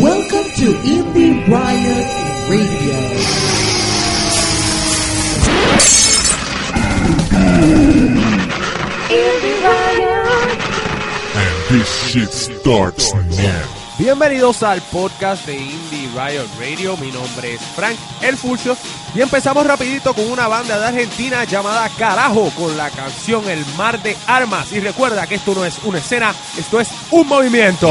Welcome to Indie Riot Radio. And this shit starts now. Bienvenidos al podcast de Indie Riot Radio. Mi nombre es Frank El Furcio y empezamos rapidito con una banda de Argentina llamada Carajo con la canción El Mar de Armas. Y recuerda que esto no es una escena, esto es un movimiento.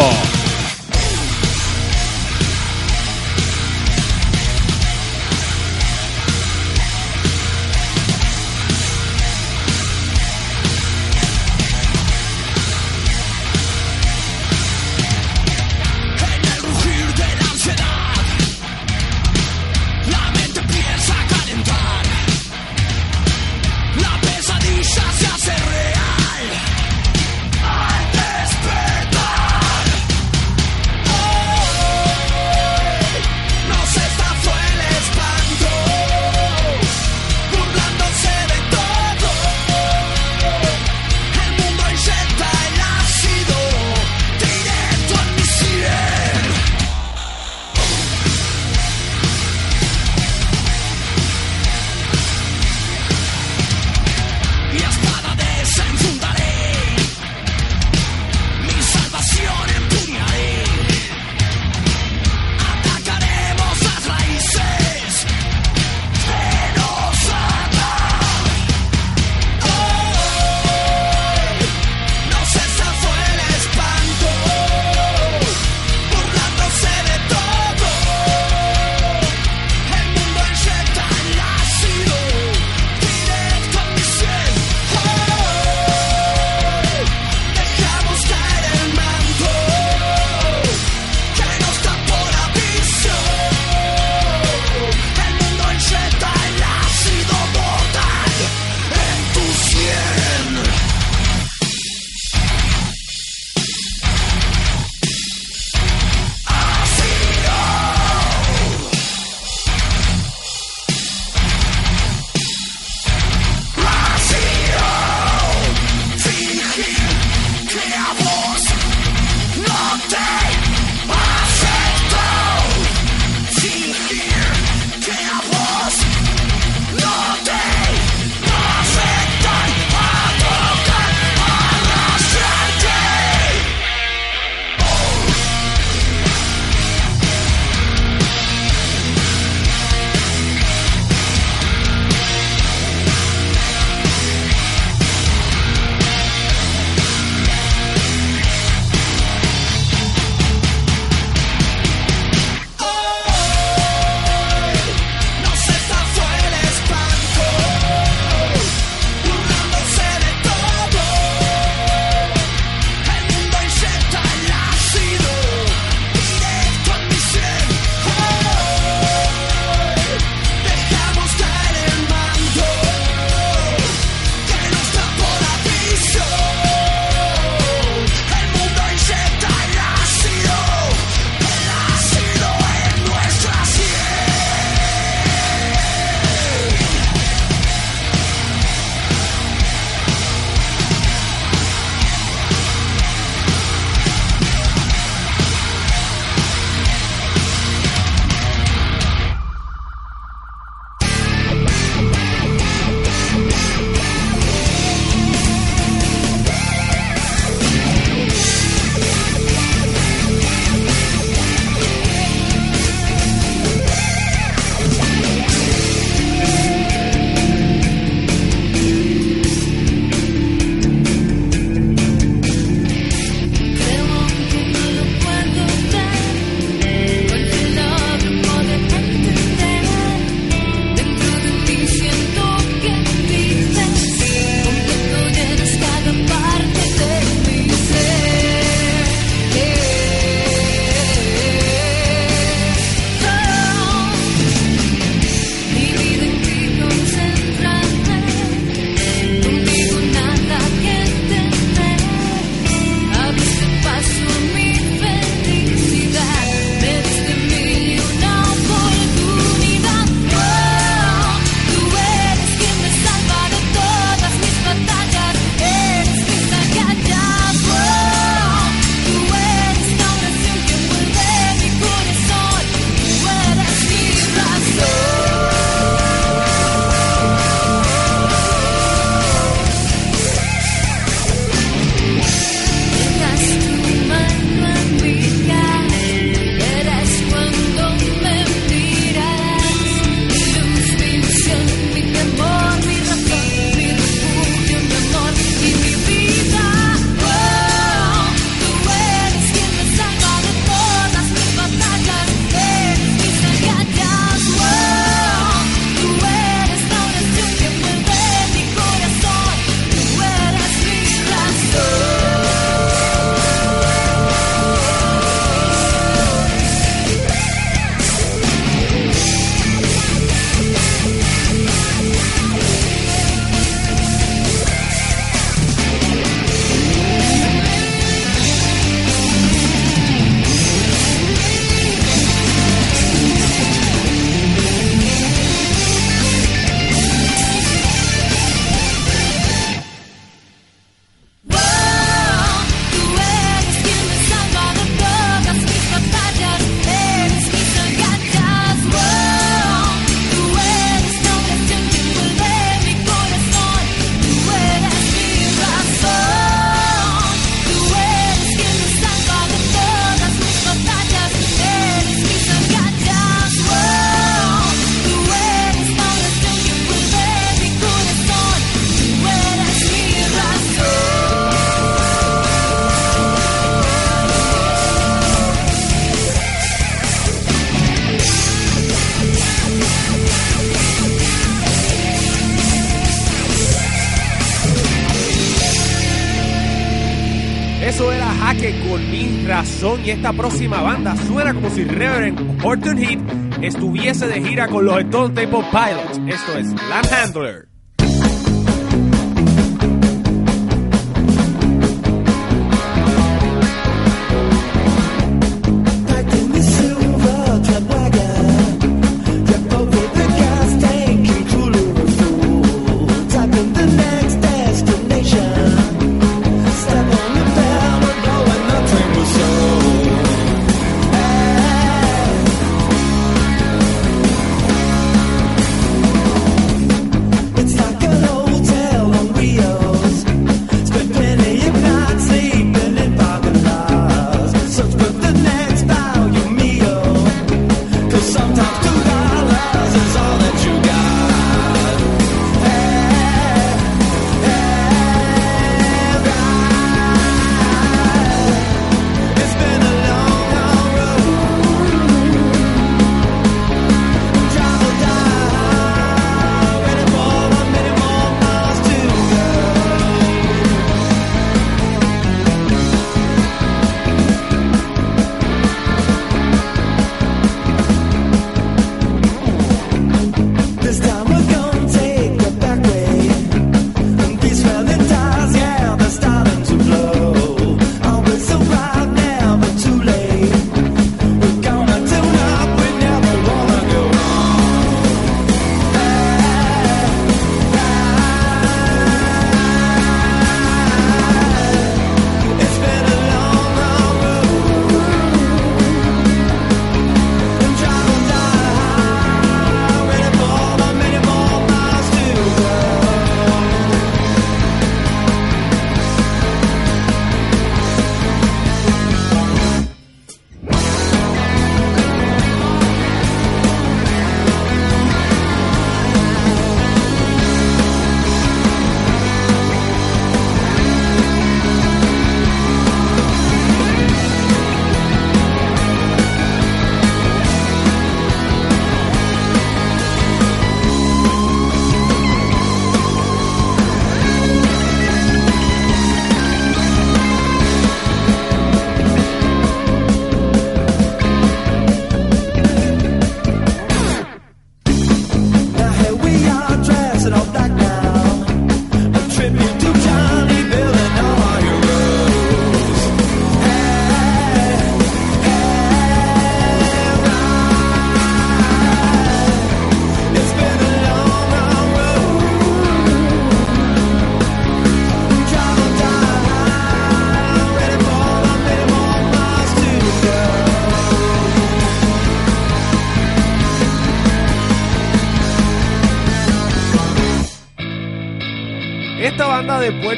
Jaque con mi razón y esta próxima banda suena como si Reverend Horton Heat estuviese de gira con los Stone Temple Pilots. Esto es Land Handler.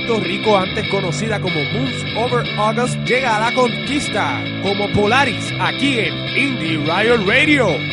Puerto Rico, antes conocida como Moves Over August, llega a la conquista como Polaris aquí en Indie Riot Radio.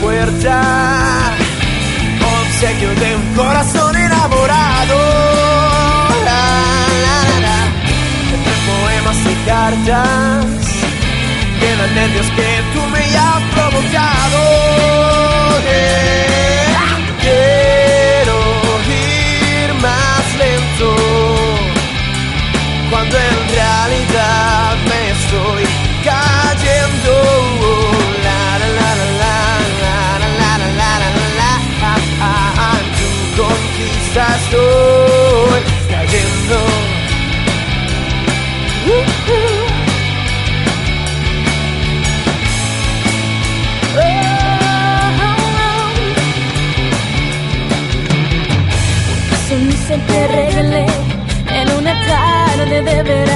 Puerta, obsequio de un corazón enamorado. La, la. Entre poemas y cartas, quedan nervios que tú me has provocado. Eh, estoy cayendo. Uh -huh. oh, oh. Te regalé en una tarde de verano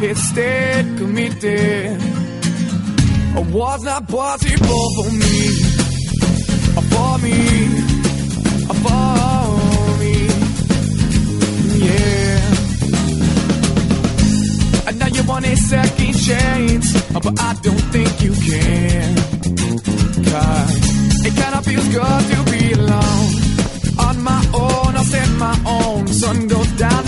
if I committed? Uh, Was not possible for me, for me, for me, yeah. And now you want a second chance, but I don't think you can. Cause it kinda feels good to be alone. On my own, I'll set my own. Sun goes down,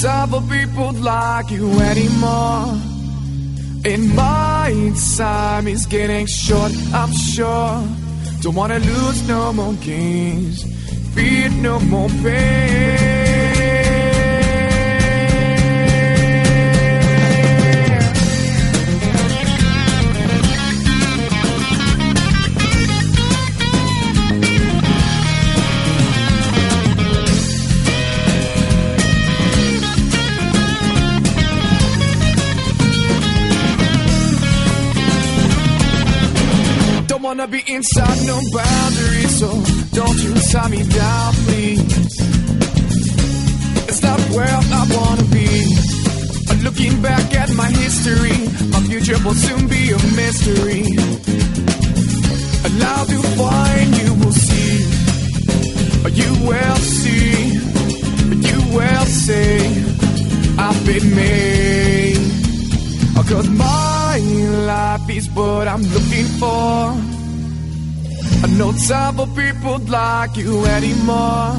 time for people like you anymore. And my time is getting short, I'm sure. Don't wanna lose no more games, feel no more pain. Be inside no boundaries, so don't you tie me down, please. It's not where I wanna be. Looking back at my history, my future will soon be a mystery. Allowed to find, you will see. You will see. You will say, I've been made. Cause my life is what I'm looking for. No time for people like you anymore.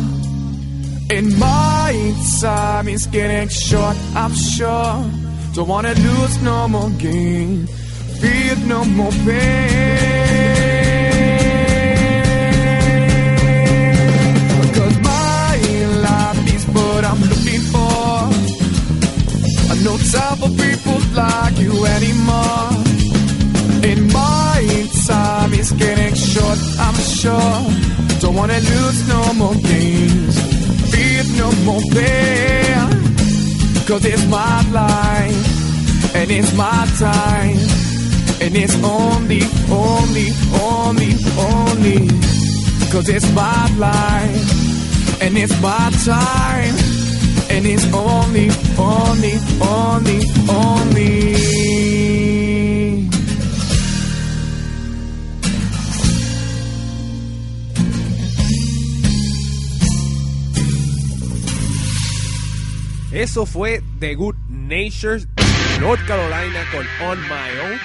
And my time is getting short, I'm sure. Don't wanna lose no more gain, feel no more pain. Cause my life is what I'm looking for. No time for people like you anymore. Wanna lose no more games, feel no more pain. Cause it's my life, and it's my time. And it's only, only, only, only. Cause it's my life, and it's my time. And it's only, only, only, only. Eso fue The Good Natures de North Carolina con On My Own.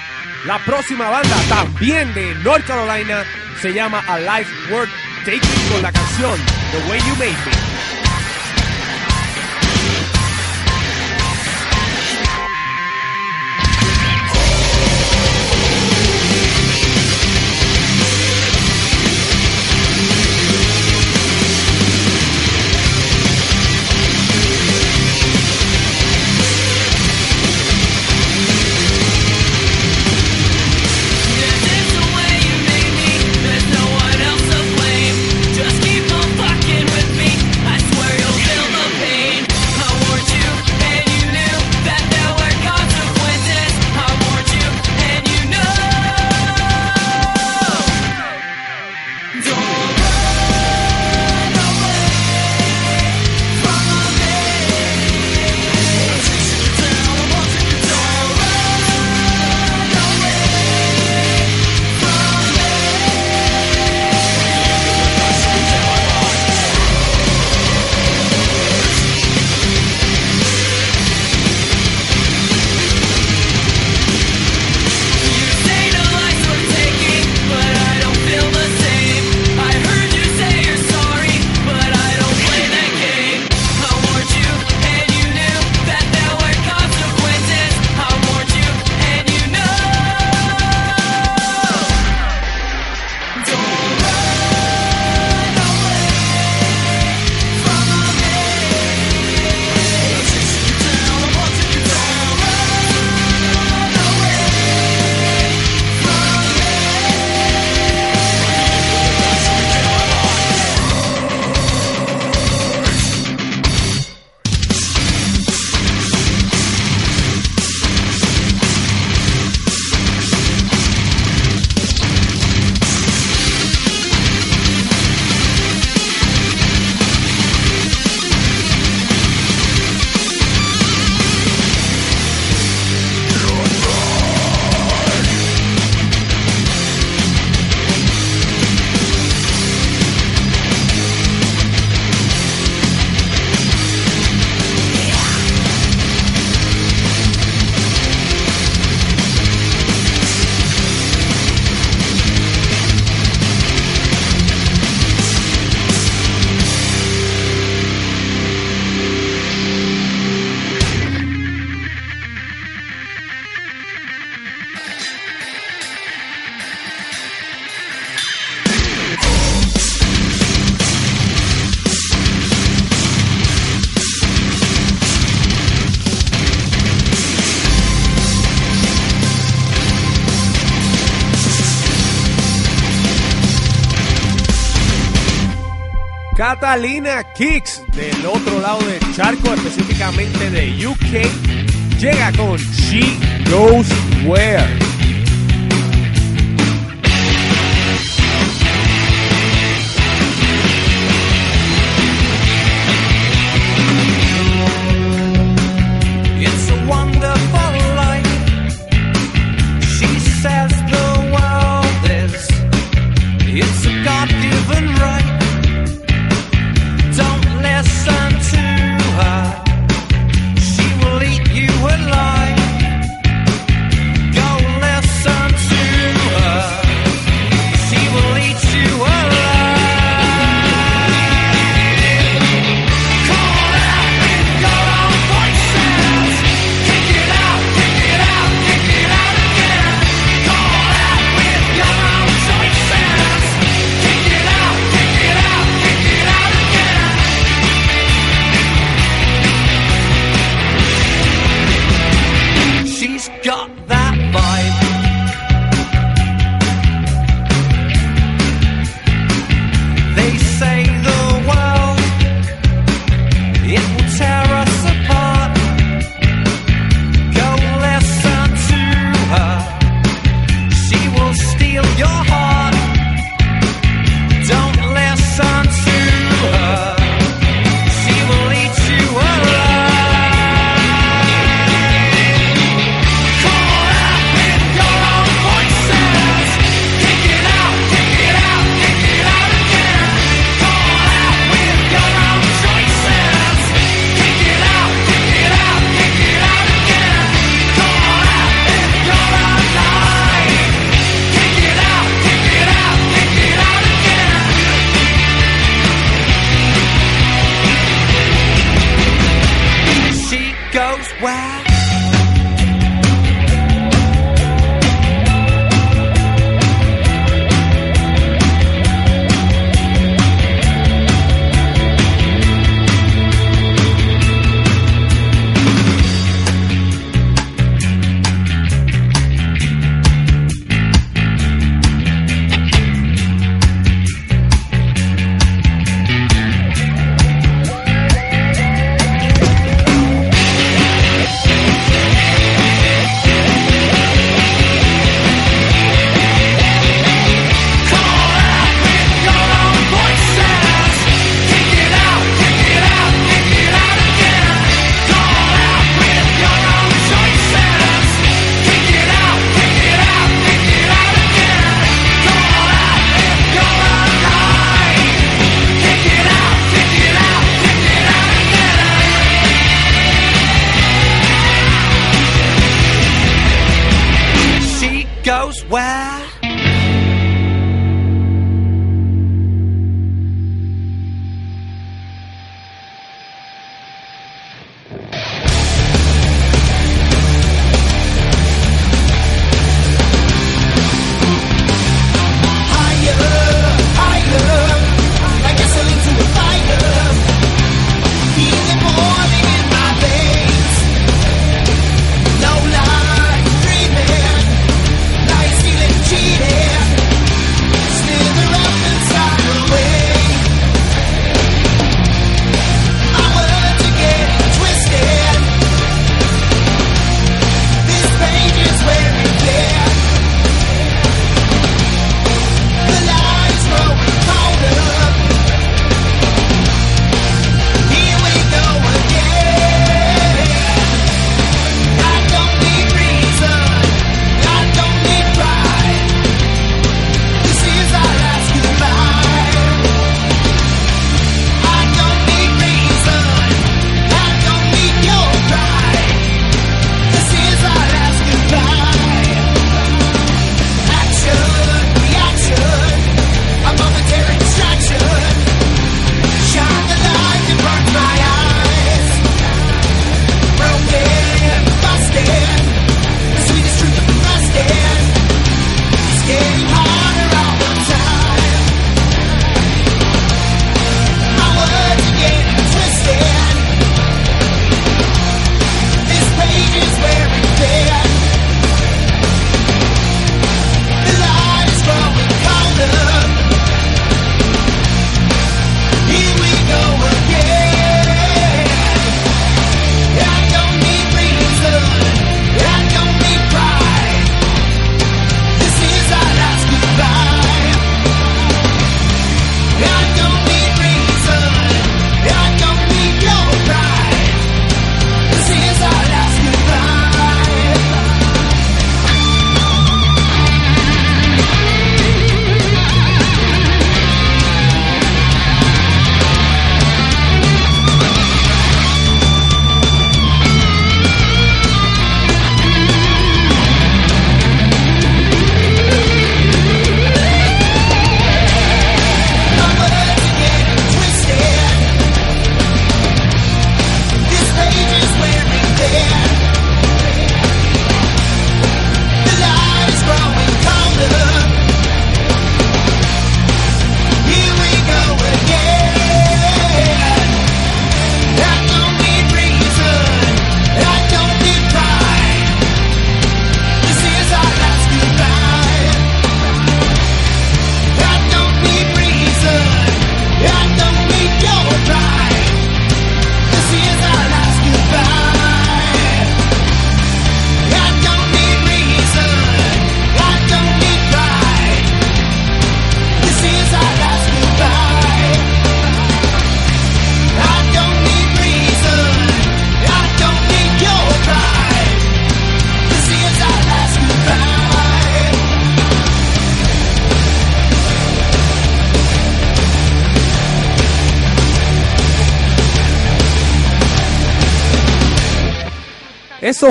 La próxima banda, también de North Carolina, se llama A Life Worth Taking con la canción The Way You Made Me. Catalina Kicks, del otro lado del charco, específicamente de UK, llega con She Goes Where.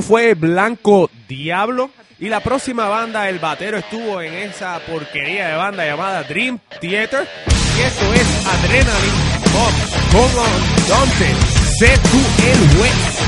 Fue Blanco Diablo. Y la próxima banda, el batero estuvo en esa porquería de banda llamada Dream Theater. Y esto es Adrenaline Pop. Como Dante. Sé tú el güey.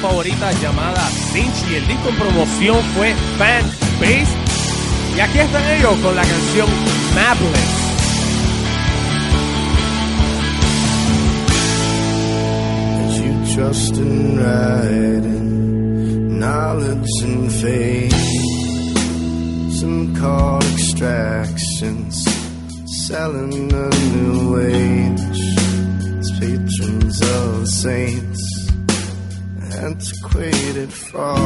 favorita llamada Sinch y el disco en promoción fue Fan Base. Y aquí están ellos con la canción Mapless. Trust in riding, knowledge and faith. Some call extractions, selling a new age. It's patrons of the saint. waited for.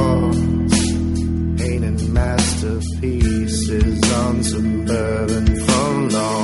Painting masterpieces on suburban long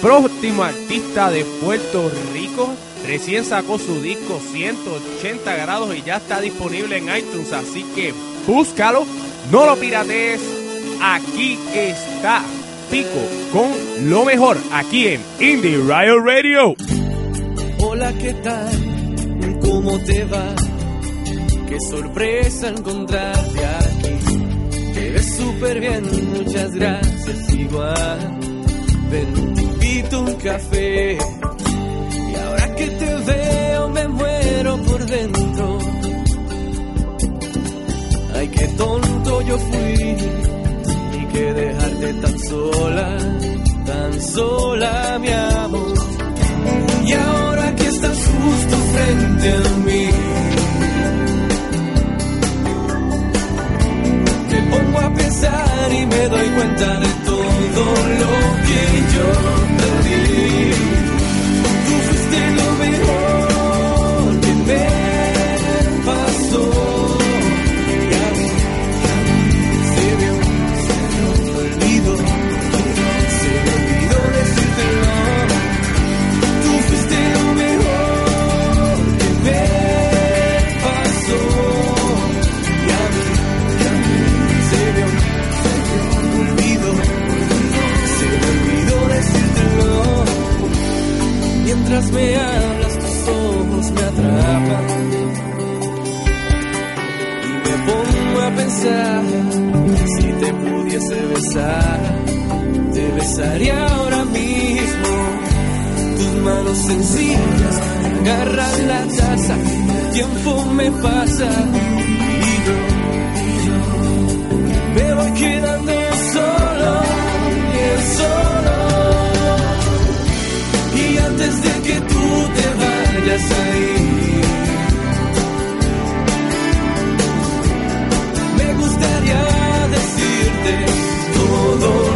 próximo artista de Puerto Rico recién sacó su disco 180 grados y ya está disponible en iTunes, así que búscalo, no lo piratees. Aquí está Pico con lo mejor aquí en Indie Riot Radio. Hola, ¿qué tal? ¿Cómo te va? Qué sorpresa encontrarte aquí. Te ves súper bien, muchas gracias, igual. Ven, te invito un café. Y ahora que te veo, me muero por dentro. Ay, qué tonto yo fui. Y que dejarte tan sola, tan sola, mi amor. Y ahora que estás justo frente a mí, me pongo a pensar y me doy cuenta de todo lo que yo Mientras me hablas tus ojos me atrapan. Y me pongo a pensar si te pudiese besar, te besaría ahora mismo. Tus manos sencillas agarran la taza, el tiempo me pasa. Y yo, me voy quedando solo, solo. Antes de que tú te vayas ahí, me gustaría decirte todo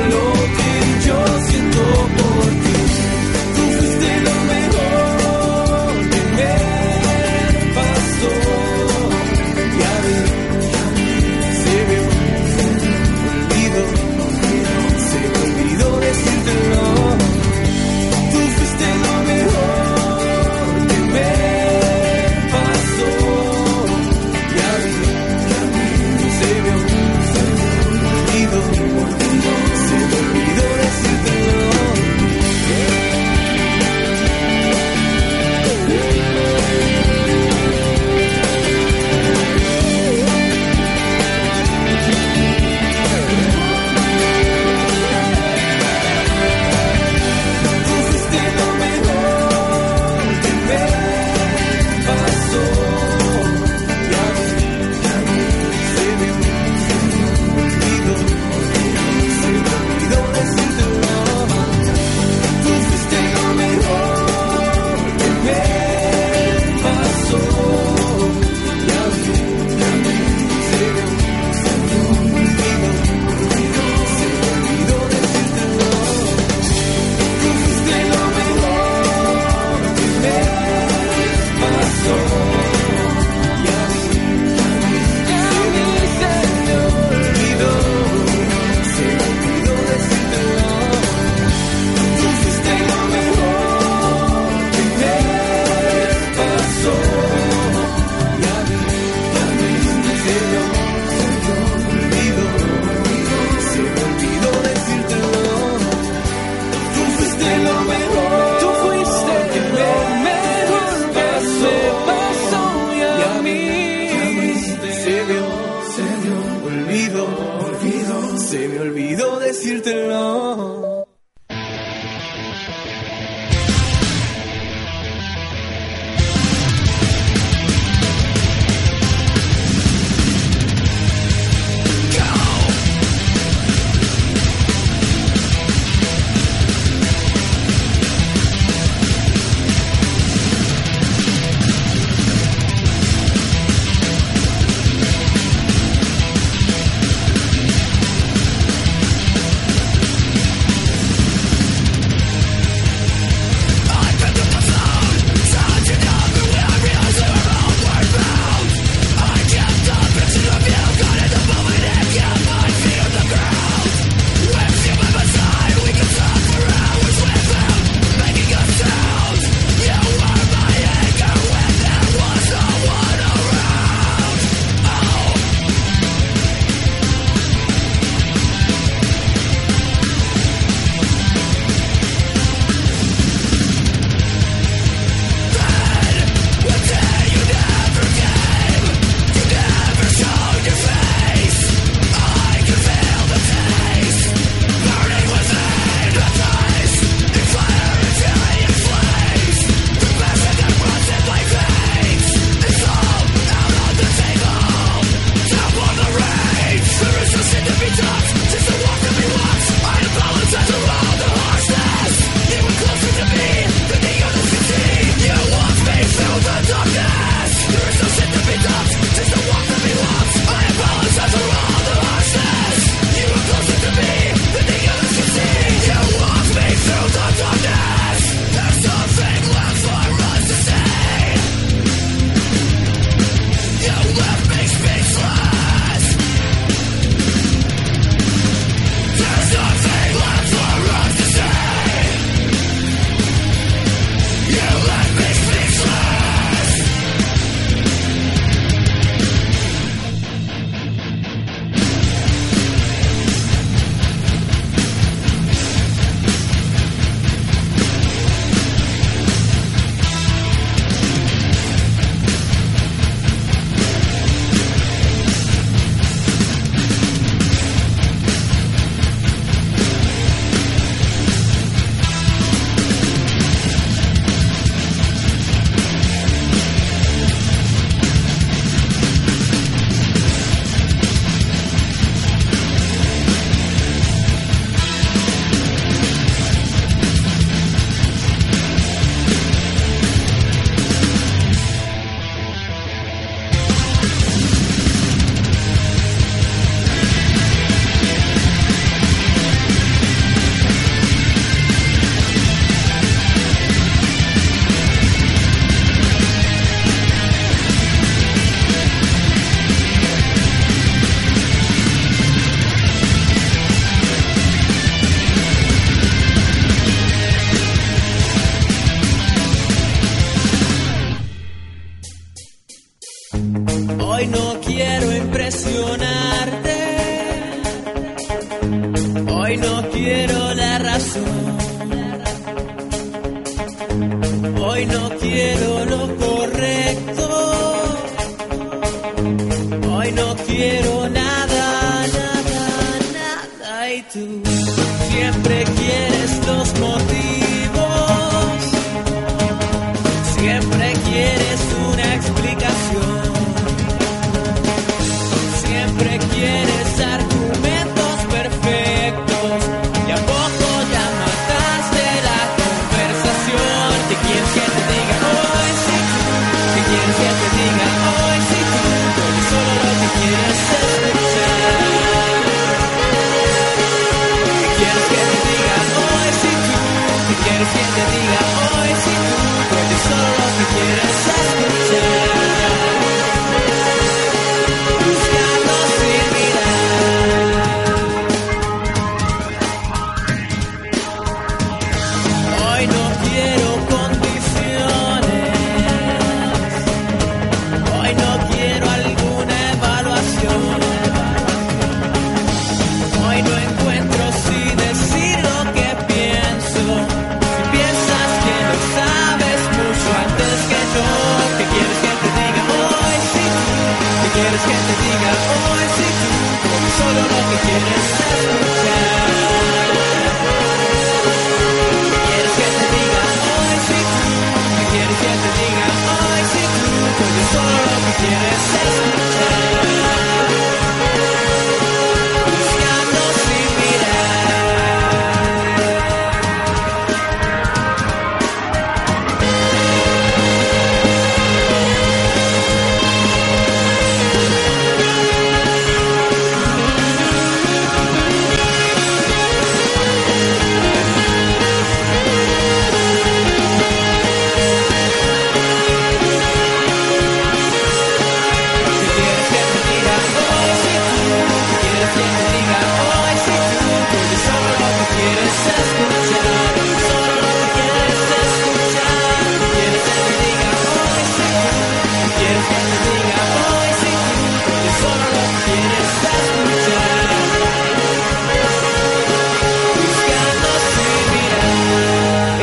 canción.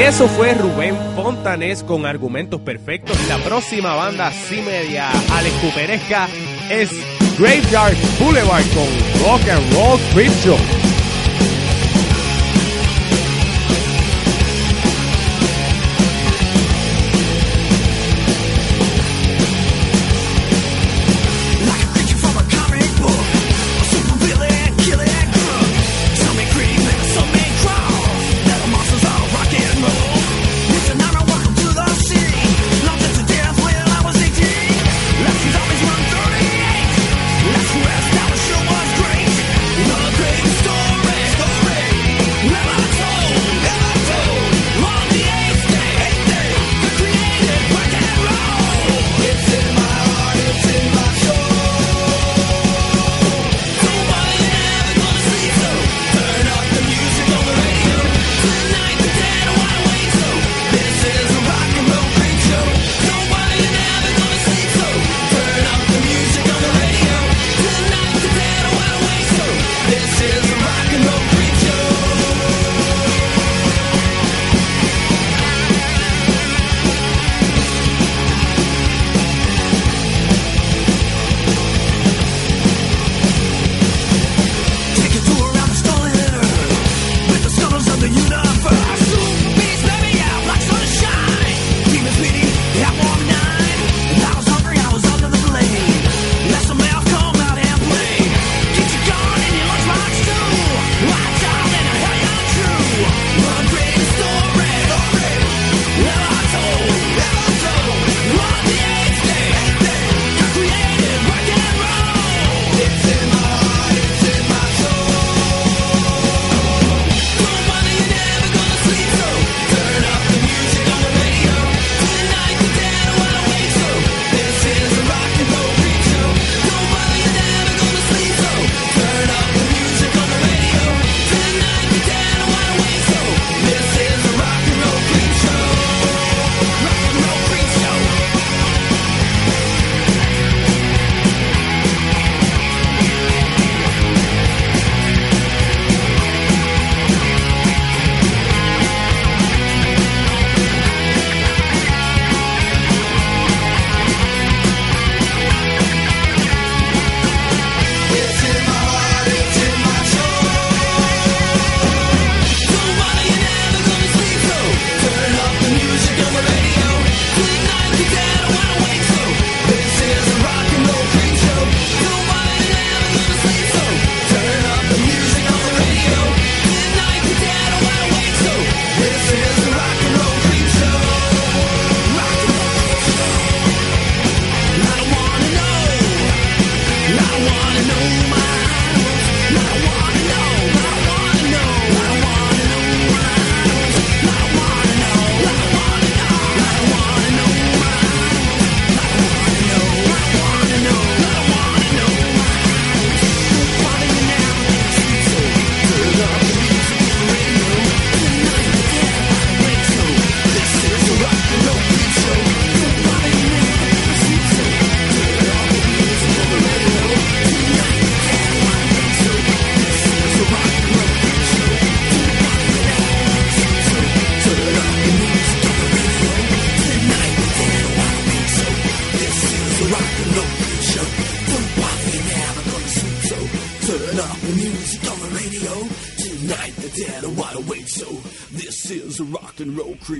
Eso fue Rubén Fontanés con argumentos perfectos. y La próxima banda sí media Alex Cuperesca es Graveyard Boulevard con Rock and Roll Crypto.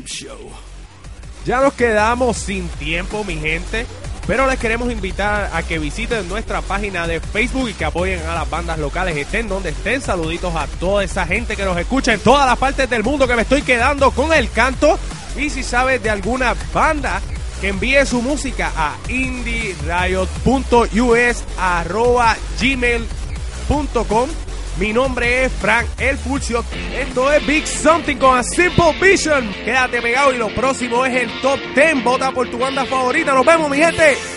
Show. Ya nos quedamos sin tiempo, mi gente. Pero les queremos invitar a que visiten nuestra página de Facebook y que apoyen a las bandas locales, estén donde estén. Saluditos a toda esa gente que nos escucha en todas las partes del mundo que me estoy quedando con el canto. Y si sabes de alguna banda que envíe su música a indieriot.us gmail.com mi nombre es Frank El Fulcio. Esto es Big Something con A Simple Vision. Quédate pegado y lo próximo es el Top 10. Vota por tu banda favorita. Nos vemos, mi gente.